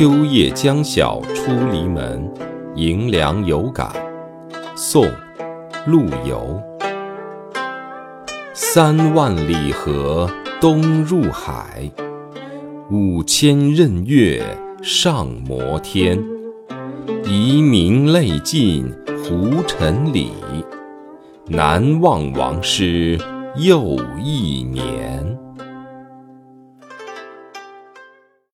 秋夜将晓出篱门迎凉有感。宋陆游三万里河东入海五千仞岳上摩天遗民泪尽胡尘里。南望王师又一年。